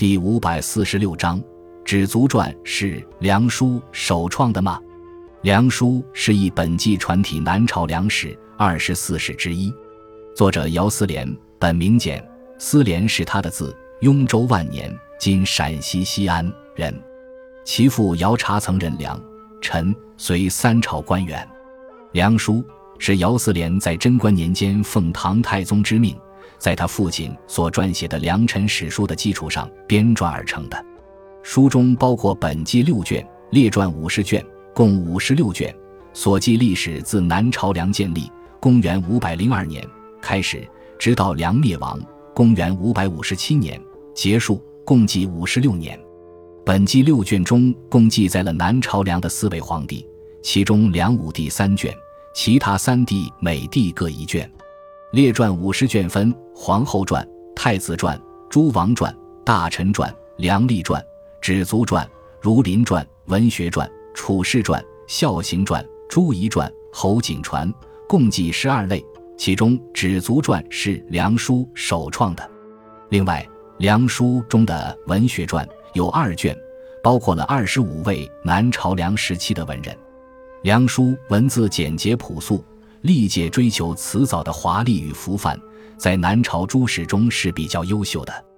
第五百四十六章，《指族传》是梁书首创的吗？梁书是一本纪传体南朝梁史二十四史之一，作者姚思廉，本名简，思廉是他的字。雍州万年（今陕西西安）人，其父姚察曾任梁、陈、隋三朝官员。梁书是姚思廉在贞观年间奉唐太宗之命，在他父亲所撰写的梁陈史书的基础上编撰而成的。书中包括本纪六卷，列传五十卷。共五十六卷，所记历史自南朝梁建立（公元五百零二年）开始，直到梁灭亡（公元五百五十七年）结束，共计五十六年。本纪六卷中共记载了南朝梁的四位皇帝，其中梁武帝三卷，其他三帝每帝各一卷。列传五十卷分皇后传、太子传、诸王传、大臣传、梁立传、止族传、儒林传、文学传。楚世传、孝行传、朱夷传、侯景传，共计十二类，其中止族传是梁书首创的。另外，梁书中的文学传有二卷，包括了二十五位南朝梁时期的文人。梁书文字简洁朴素，历届追求辞藻的华丽与浮泛，在南朝诸史中是比较优秀的。